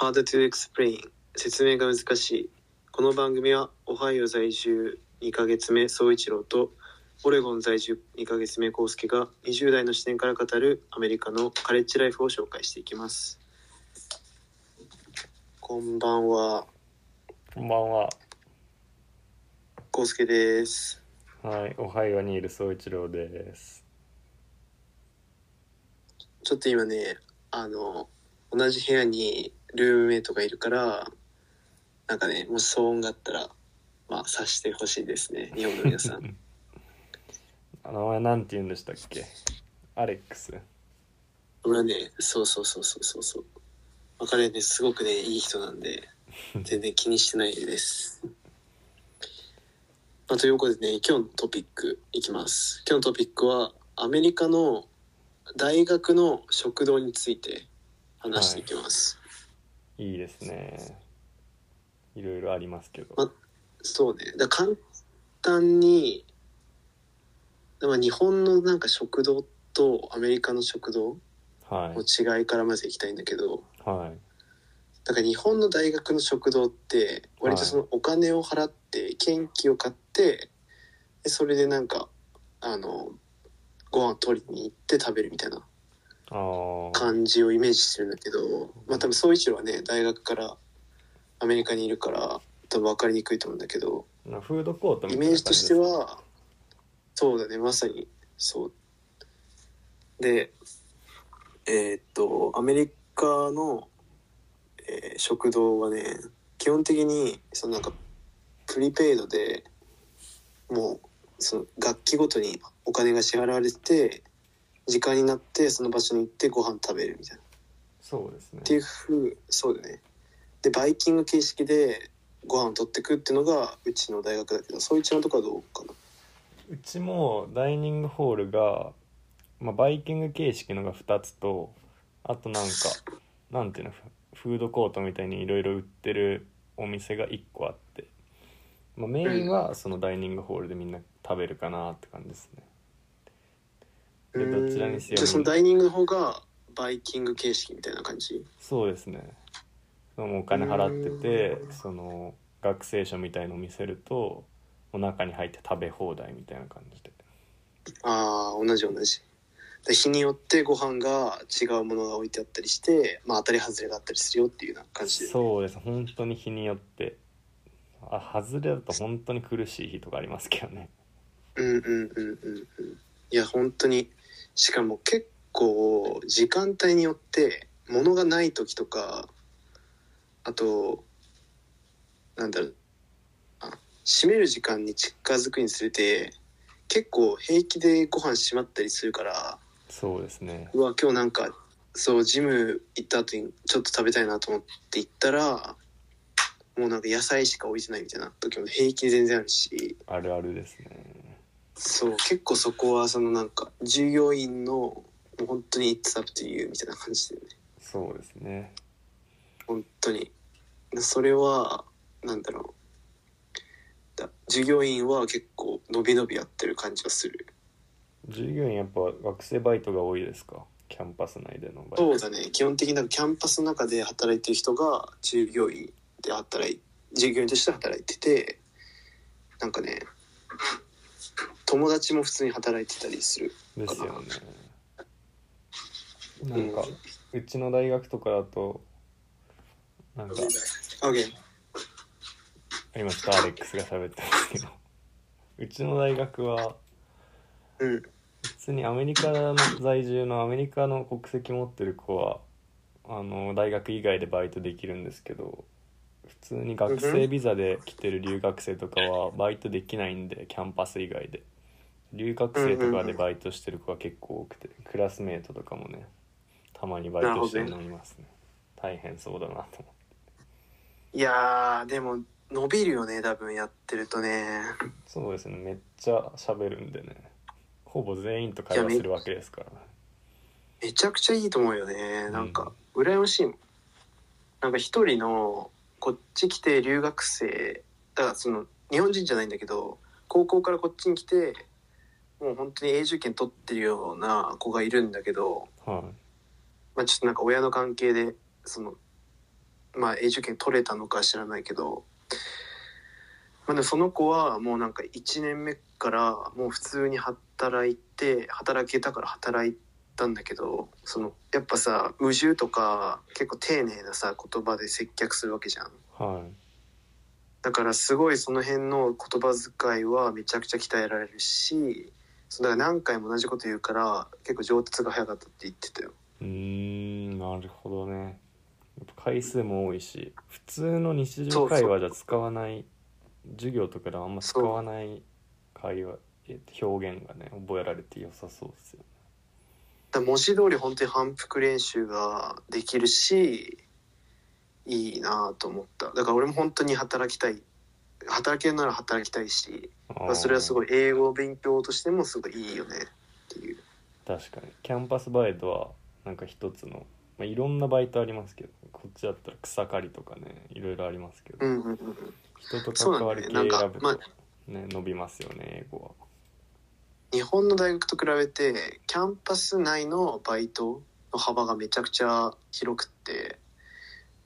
Hard to explain. 説明が難しい。この番組はオハイオ在住2ヶ月目総一郎とオレゴン在住2ヶ月目コウスケが20代の視点から語るアメリカのカレッジライフを紹介していきます。こんばんは。こんばんは。コウスケです。はい、おはようにいる総一郎です。ちょっと今ねあの同じ部屋にルームメイトがいるからなんかねもし騒音があったらまあ察してほしいですね。日本の皆さん。あの名前なんて言うんでしたっけ？アレックス。俺はねそうそうそうそうそうそう。彼ね。すごくねいい人なんで 全然気にしてないです、まあ、ということでね今日のトピックいきます。今日のトピックはアメリカの大学の食堂について話していきます、いいですね。いろいろありますけど。まそうねだ簡単に、まあ、日本のなんか食堂とアメリカの食堂はいの。違いからまずいきたいんだけど、はい。だから日本の大学の食堂って割とそのお金を払って研究を買ってでそれでなんかあのご飯取りに行って食べるみたいな。感じをイメージしてるんだけどまあ多分総一郎はね大学からアメリカにいるから多分分かりにくいと思うんだけどなフードコートみイメージとしてはそうだねまさにそう。でえーっとアメリカの、えー食堂はね基本的にそのなんかプリペイドでもうその楽器ごとにお金が支払われてて時間になってその場所に行ってご飯食べるみたいな。そうですね。っていうふうそうだね。でバイキング形式でご飯を取ってくっていうのがうちの大学だけどそういうちのとこはどうかな？うちもダイニングホールが、まあ、バイキング形式のが2つとあとなんか なんていうのフフードコートみたいにいろいろ売ってるお店が1個あって、まあ、メインはそのダイニングホールでみんな食べるかなって感じですねどちらにせよじゃあそのダイニングの方がバイキング形式みたいな感じ？そうですね。お金払っててその学生証みたいのを見せるともう中に入って食べ放題みたいな感じで。ああ同じ同じ。で日によってご飯が違うものが置いてあったりしてまあ当たり外れがあったりするよっていうような感じで。そうです。本当に日によって。あ外れだと本当に苦しい日とかありますけどね。うんうんうんうんうん。いや本当にしかも結構時間帯によって物がない時とかあとなんだろうあ閉める時間に近づくにつれて結構平気でご飯閉まったりするからそうですね。うわ今日なんかそうジム行った後にちょっと食べたいなと思って行ったらもうなんか野菜しか置いてないみたいな時も平気で全然あるし。あるあるですねそう結構そこはそのなんか従業員のもう本当に It's up to you みたいな感じでね。そうですね。本当に。それはなんだろう。だ従業員は結構伸び伸びやってる感じがする。従業員やっぱ学生バイトが多いですか？キャンパス内でのバイト。そうだね。基本的になんかキャンパスの中で働いてる人が従業員で働い従業員として働いててなんかね友達も普通に働いてたりするですよね。な。んかうちの大学とかだとなんかょっとアレックスが喋ってますけど。うちの大学はうん。普通にアメリカの在住のアメリカの国籍持ってる子はあの大学以外でバイトできるんですけど普通に学生ビザで来てる留学生とかはバイトできないんでキャンパス以外で。留学生とかでバイトしてる子が結構多くてクラスメートとかもねたまにバイトしてるのいますね。大変そうだなと思って。いやーでも伸びるよね多分やってるとね。そうですねめっちゃ喋るんでね。ほぼ全員と会話するわけですから。めちゃくちゃいいと思うよね。なんか羨ましい。もんなんか一人のこっち来て留学生だからその日本人じゃないんだけど高校からこっちに来てもう本当に永住権取ってるような子がいるんだけど、はい。まあ、ちょっとなんか親の関係でそのまあ永住権取れたのか知らないけど、まあ、でもその子はもうなんか1年目からもう普通に働いて働けたから働いたんだけどそのやっぱさ宇宙とか結構丁寧なさ言葉で接客するわけじゃん。はいだからすごいその辺の言葉遣いはめちゃくちゃ鍛えられるしそうだから何回も同じこと言うから結構上達が早かったって言ってたよ。うーんなるほどね回数も多いし普通の日常会話じゃ使わない授業とかではあんま使わない会話え表現がね覚えられて良さそうですよねだ文字通り本当に反復練習ができるしいいなと思った。だから俺も本当に働きたい。働けるなら働きたいしあー。それはすごい英語勉強としてもすごいいいよね。っていう。確かに。キャンパスバイトはなんか一つの、まあ、いろんなバイトありますけどこっちだったら草刈りとかねいろいろありますけど、うんうんうん人と関わる系選ぶと、まね伸びますよね英語は日本の大学と比べてキャンパス内のバイトの幅がめちゃくちゃ広くって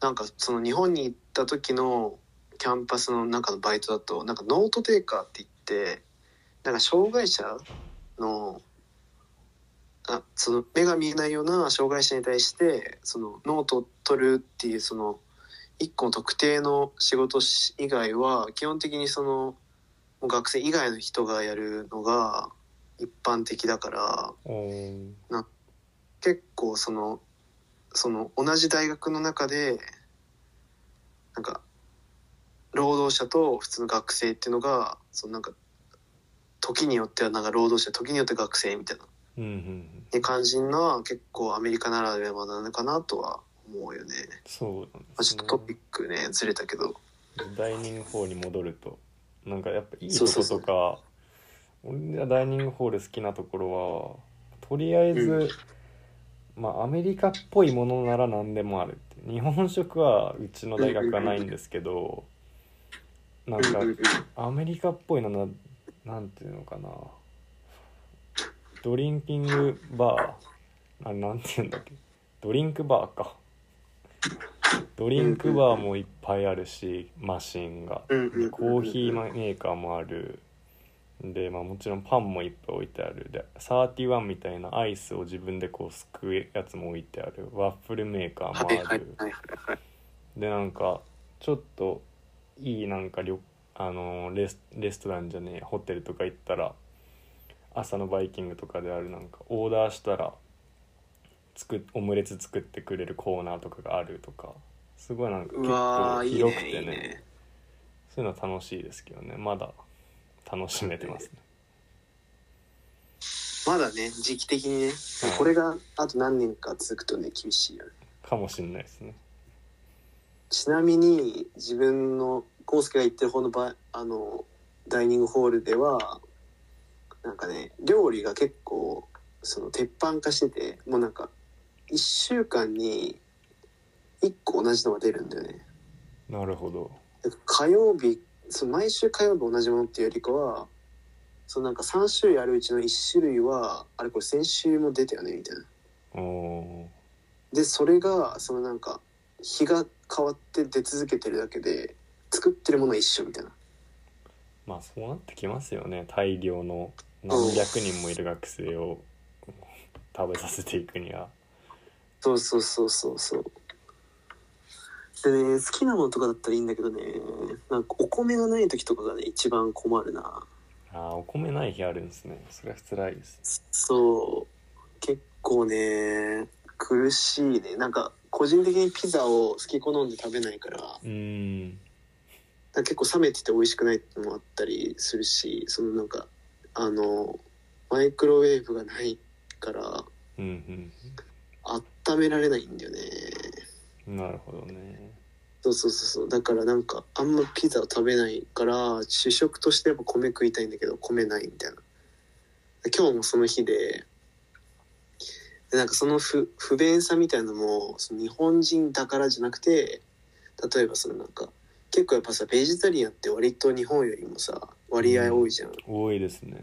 なんかその日本に行った時のキャンパスの中のバイトだとなんか note taker って言ってなんか障害者のあその目が見えないような障害者に対してそのノートを取るっていうその一個の特定の仕事以外は基本的にその学生以外の人がやるのが一般的だから結構そのその同じ大学の中でなんか労働者と普通の学生っていうのがそのなんか時によってはなんか労働者時によって学生みたいな。うんうん感じの結構アメリカならではなのかなとは思うよね。そうなんまあ、ですね。ちょっとトピックねずれたけど。ダイニングに戻るとなんかやっぱいいとそうそうそう。ことか俺がダイニングホール好きなところはとりあえず、うん。まあアメリカっぽいものなら何でもあるって日本食はうちの大学はないんですけどなんかうんうんうん。アメリカっぽいのななんていうのかな。ドリンキングバー。あなんていうんだっけ。ドリンクバーか。ドリンクバーもいっぱいあるしマシンが。コーヒーメーカーもあるで、まあ、もちろんパンもいっぱい置いてある。で31みたいなアイスを自分でこうすくうやつも置いてある。ワッフルメーカーもある、はいはい。はいはいはい。でなんかちょっといいなんか旅あのレスレストランじゃねえホテルとか行ったら朝のバイキングとかである。なんかオーダーしたら作っオムレツ作ってくれるコーナーとかがあるとか。すごいなんか結構広くてね。ねね。そういうのは楽しいですけどね。まだ楽しめてますねまだね時期的にね、はいこれがあと何年か続くとね厳しいよね。かもしんないですねちなみに自分の康介が行ってる方のばあのダイニングホールではなんかね料理が結構その鉄板化しててもうなんか1週間に1個同じのが出るんだよね。なるほど火曜日その毎週火曜日同じものっていうよりかはそのなんか3種類あるうちの1種類はあれこれ先週も出たよねみたいな。でそれがそのなんか日が変わって出続けてるだけで作ってるものは一緒みたいな。まあそうなってきますよね大量の何百人もいる学生を食べさせていくにはそうそうそうそうそう。でね好きなものとかだったらいいんだけどねなんかお米がない時とかがね一番困るな。あーお米ない日あるんですね。それは辛いです。そう。結構ね苦しいね。なんか個人的にピザを好き好んで食べないからうーん。なんか結構冷めてて美味しくないってのもあったりするしそのなんかあのマイクロウェーブがないからうん温められないんだよね。うんなるほどねそうそうそうそう。だからなんかあんまピザを食べないから主食としてやっぱ米食いたいんだけど米ないみたいな。今日もその日ででなんかその不不便さみたいなのもその日本人だからじゃなくて例えばそのなんか結構やっぱさベジタリアンって割と日本よりもさ割合多いじゃん、多いですね。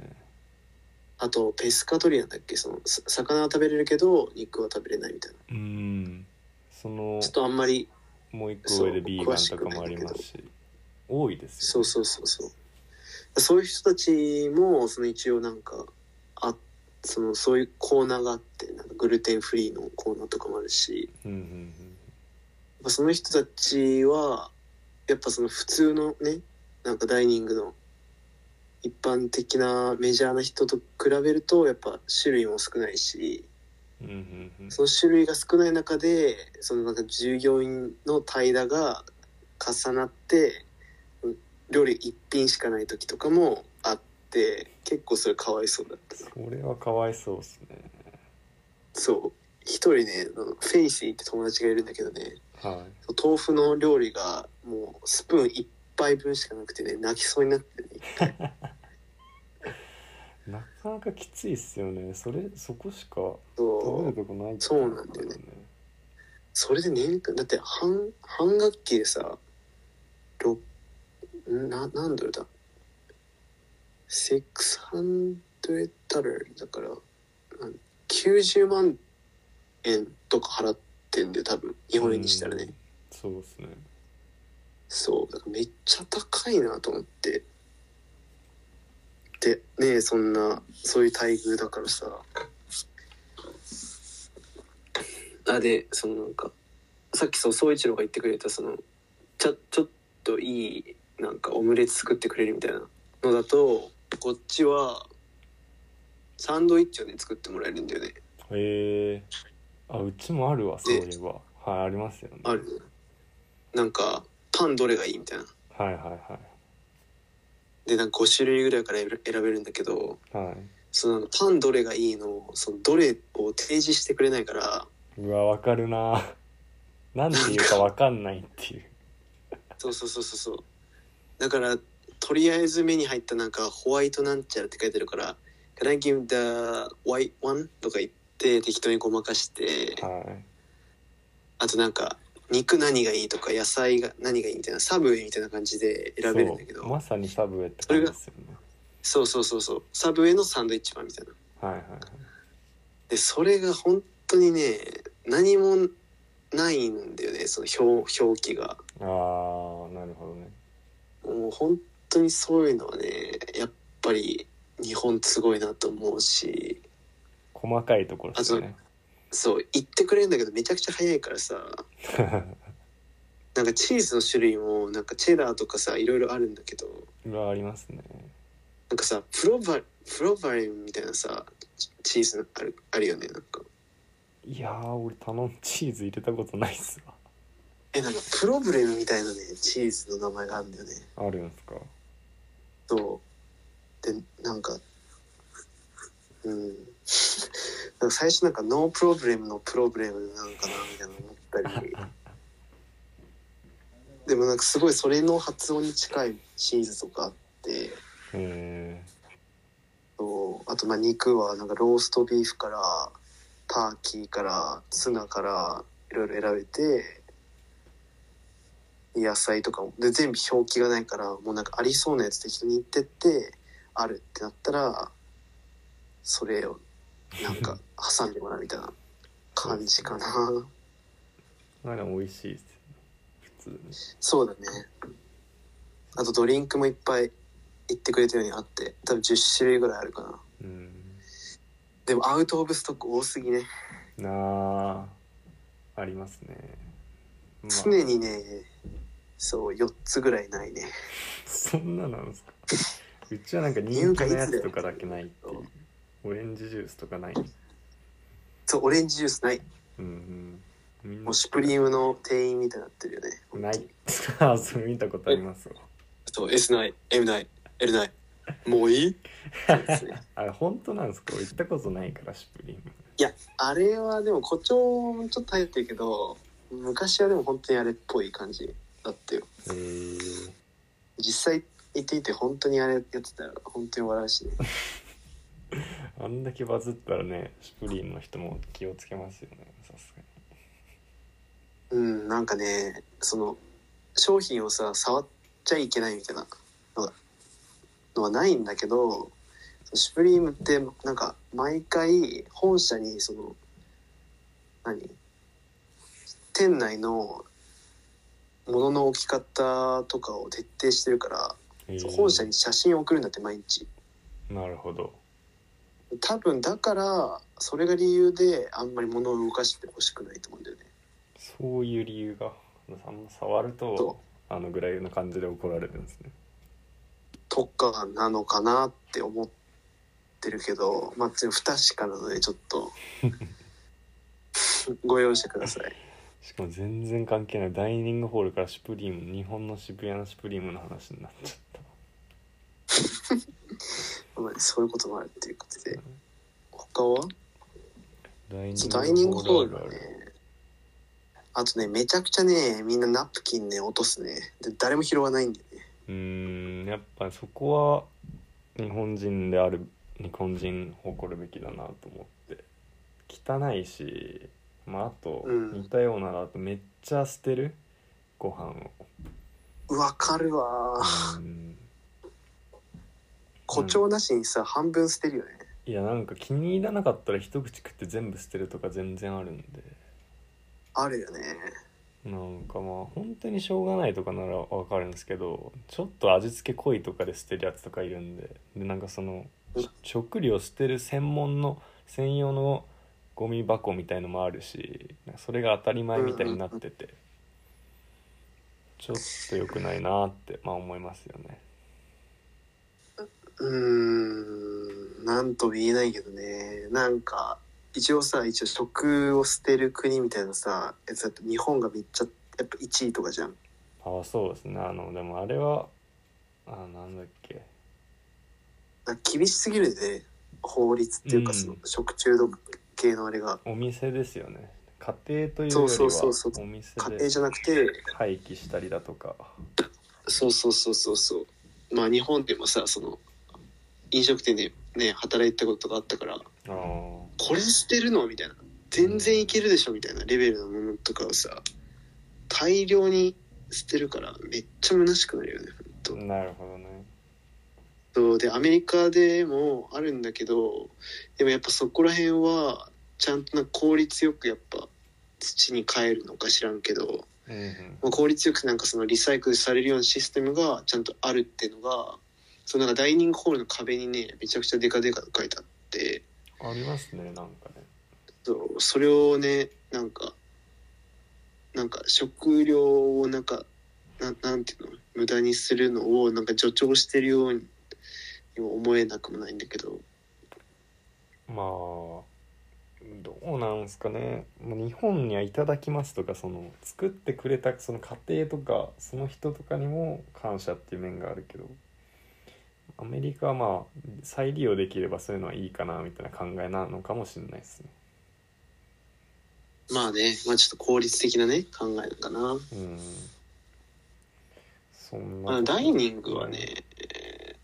あとペスカトリアンだっけ？そのさ魚は食べれるけど肉は食べれないみたいな。うーん。そのちょっとあんまりもう一個上でビーガンとかもありますし。多いですよ、そうそうそうそう。そういう人たちもその一応なんかあそのそういうコーナーがあってなんかグルテンフリーのコーナーとかもあるし。うんうんまあその人たちはやっぱその普通のねなんかダイニングの一般的なメジャーな人と比べるとやっぱ種類も少ないし。うんうんうんうん。その種類が少ない中でそのなんか従業員の怠惰が重なって料理一品しかない時とかもあって結構それかわいそうだったな。それはかわいそうですね。そう。一人ねフェイシーって友達がいるんだけどね。は豆腐の料理がもうスプーン一杯分しかなくてね泣きそうになってね なかなかきついっすよね。それそこしか食べるとこないそうなんだよね。それで年間だって半半学期でさろな。何ドルだ600ドルだからなん90万円とか払ってんで多分。日本円にしたらね、うん。そうですね。そう。だからめっちゃ高いなと思ってでねそんなそういう待遇だからさ。あでそのなんかさっきそう宗一郎が言ってくれたそのちょちょっといいなんかオムレツ作ってくれるみたいなのだとこっちはサンドイッチをね作ってもらえるんだよね。へえ。あうちもあるわそういえば。はいありますよね。ある。なんかパンどれがいいみたいな。はいはいはでなんか5種類ぐらいから選べるんだけどいはい。そのパンどれがいいのをそのどれを提示してくれないからうわわかるな。なんていうかわかんないっていう。そうそうそうそうそう。だからとりあえず目に入ったなんかホワイトなんちゃらって書いてるから「Can I give the white one?」とか言って適当にごまかしてはい。あとなんか肉何がいいとか野菜が何がいいみたいなサブウェイみたいな感じで選べるんだけどまさにサブウェイって感じですよね。そうそうそうそう。サブウェイのサンドイッチマンみたいな。はいはいはい。でそれが本当にね何もないんだよねその表表記が。あーなるほどね。もう本当にそういうのはねやっぱり日本すごいなと思うし。細かいところですねそう言ってくれるんだけどめちゃくちゃ早いからさ。なんかチーズの種類もなんかチェダーとかさいろいろあるんだけど。ありますね。なんかさプロバプロバリンみたいなさチチーズあるあるよねなんか。いやー俺頼んチーズ入れたことないっすわ。えなんかプロブレムみたいなねチーズの名前があるんだよね。あるんすか？そう。でなんかうん最初なんかノープロブレムのプロブレムなのかなみたいな思ったり。でもなんかすごいそれの発音に近いチーズとかあって。へそう。あとまあ肉はなんかローストビーフからターキーからツナからいろいろ選べて。野菜とかも。で全部表記がないからもうなんかありそうなやつ適当に言ってってあるってなったらそれをなんか挟んでもらうみたいな感じかな。まあでも美味しいです普通に。そうだね。あとドリンクもいっぱい言ってくれたようにあって多分10種類ぐらいあるかな。うん。でもアウト・オブ・ストック多すぎね。なあありますね、まあ、常にねそう4つぐらいないね。そんななんですか？うちはなんか人気のやつとかだけないっていうオレンジジュースとかない？そうオレンジジュースない。うんうん。もな。うシュプリームの店員みたいになってるよね。ない。あそれ見たことありますわ。そう S ない M ない L ないもういい？そうですね。あれ本当なんですか？俺行ったことないからシュプリーム。いやあれはでも誇張もちょっと入ってるけど昔はでも本当にあれっぽい感じだったよ。へえ実際行っていて本当にあれやってたら本当に笑うしね あんだけバズったらねシュプリームの人も気をつけますよねさすがうんなんかねその商品をさ触っちゃいけないみたいなのがのはないんだけどシュプリームってなんか毎回本社にその何店内の物の置き方とかを徹底してるから、えー。本社に写真を送るんだって毎日。なるほど多分だからそれが理由であんまり物を動かしてほしくないと思うんだよね。そういう理由が触るそとあのぐらいの感じで怒られるんですね。とかなのかなって思ってるけどまあ不確かなのでちょっと ご容赦ください。しかも全然関係ないダイニングホールからシュプリーム日本の渋谷のシュプリームの話になっちゃった まあそういうこともあるっていうことで。他は？ダイニングホールはね。あとねめちゃくちゃねみんなナプキンね落とすね。で誰も拾わないんだよね。うーんやっぱそこは日本人である日本人誇るべきだなと思って。汚いしまああとうん。似たようなのあとめっちゃ捨てる？ご飯を。わかるわうん誇張なしにさ、半分捨てるよね。いやなんか気に入らなかったら一口食って全部捨てるとか全然あるんで。あるよね。なんかまあ本当にしょうがないとかならわかるんですけどちょっと味付け濃いとかで捨てるやつとかいるんで。でなんかそのうん。食料捨てる専門の専用のゴミ箱みたいのもあるしそれが当たり前みたいになってて。ちょっと良くないなってまあ思いますよねうーんなんとも言えないけどね。なんか一応さ一応食を捨てる国みたいなさやつだと日本がめっちゃやっぱ1位とかじゃん。ああそうですね。あのでもあれはあなんだっけ。な厳しすぎるね。法律っていうかうん。その食中毒系のあれが。お店ですよね。家庭というよりそうはそうそうそう。お店家庭でじゃなくて廃棄したりだとか。そうそうそうそうそう。まあ日本でもさその飲食店でね働いたことがあったからこれ捨てるのみたいな全然いけるでしょみたいなレベルのものとかをさ大量に捨てるからめっちゃ虚しくなるよね本当なるほどね。そうでアメリカでもあるんだけどでもやっぱそこら辺はちゃんとな効率よくやっぱ土に帰るのか知らんけど、うんうん。まあ効率よくなんかそのリサイクルされるようなシステムがちゃんとあるっていうのがそのなんかダイニングホールの壁にねめちゃくちゃデカデカと書いてあって。ありますねなんかね。そうそれをねなんかなんか食料をなんかななんていうの無駄にするのをなんか助長してるようにも思えなくもないんだけど。まあどうなんすかね。まあ日本にはいただきますとかその作ってくれたその家庭とかその人とかにも感謝っていう面があるけどアメリカはまあ再利用できればそういうのはいいかなみたいな考えなのかもしれないですね。まあねまあちょっと効率的なね考えなのかな、うん。そんなまあ、ダイニングはね、えー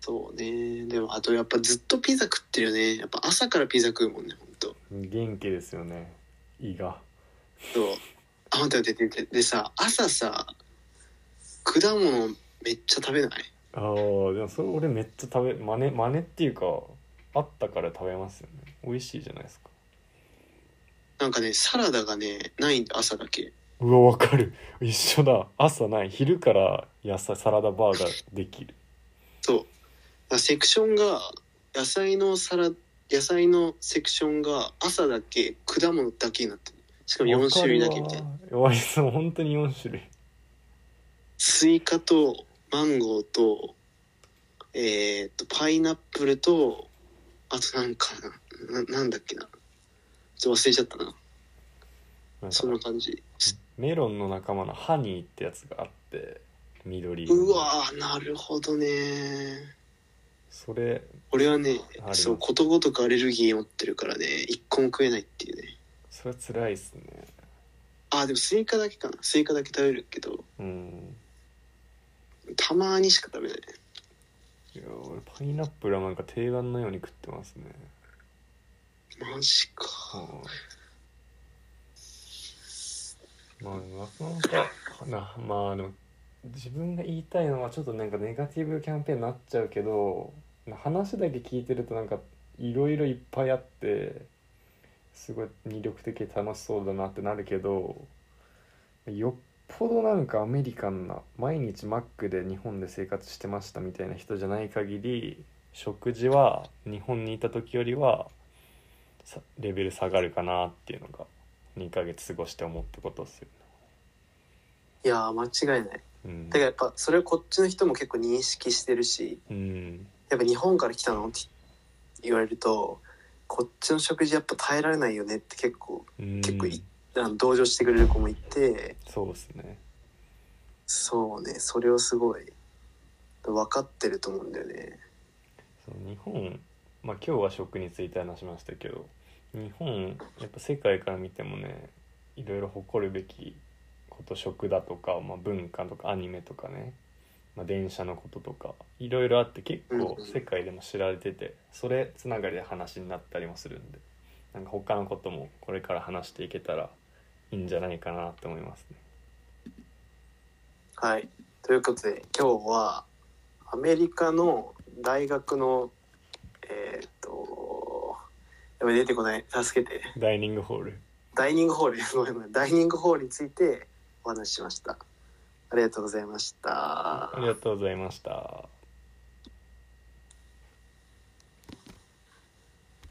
そうね。でもあとやっぱずっとピザ食ってるよね。やっぱ朝からピザ食うもんねほんと。元気ですよね。胃が。そう。あ待って待って待って。でさ朝さ果物めっちゃ食べない？ああでもそれ俺めっちゃ食べ真似真似っていうかあったから食べますよね。美味しいじゃないですか。なんかねサラダがねないんで朝だけ。うわわかる。一緒だ。朝ない。昼から野菜サラダバーができる。そう。セクションが野菜のサラ野菜のセクションが朝だけ果物だけになってる。しかも4種類だけみたいな。かわいそう本当に4種類スイカとマンゴーとえーっとパイナップルとあとなんかなななんだっけな。ちょっと忘れちゃったな。なんそんなか感じ。メロンの仲間のハニーってやつがあって緑色の。うわーなるほどね。それ俺はねありますそうことごとくアレルギー持ってるからね一個も食えないっていうね。それは辛いっすね。あーでもスイカだけかな。スイカだけ食べるけど。うんたまにしか食べない。いや俺パイナップルはなんか定番のように食ってますね。マジか。はい。まあなかなかな。まあでも自分が言いたいのはちょっとなんかネガティブキャンペーンになっちゃうけど話だけ聞いてるとなんかいろいろいっぱいあってすごい魅力的で楽しそうだなってなるけどよっぽどなんかアメリカンな毎日マックで日本で生活してましたみたいな人じゃない限り食事は日本にいた時よりはさレベル下がるかなっていうのが2ヶ月過ごして思ったことっすよいやー間違いない。ねうん。だからやっぱそれをこっちの人も結構認識してるしうん。やっぱ日本から来たのって言われるとこっちの食事やっぱ耐えられないよねって結構うん。結構いあの同情してくれる子もいて。そうですね。そうね。それをすごい分かってると思うんだよね。そう日本まあ今日は食について話しましたけど日本やっぱ世界から見てもねいろいろ誇るべきこと食だとか、まあ、文化とかアニメとかね、まあ、電車のこととかいろいろあって結構世界でも知られててそれつながりで話になったりもするんでなんか他のこともこれから話していけたらいいんじゃないかなって思いますね。はい。ということで今日はアメリカの大学のえーっとやばい出てこない。助けて。ダイニングホール。ダイニングホール。ごめんごめん。ダイニングホールについてお話ししました。ありがとうございました。ありがとうございました。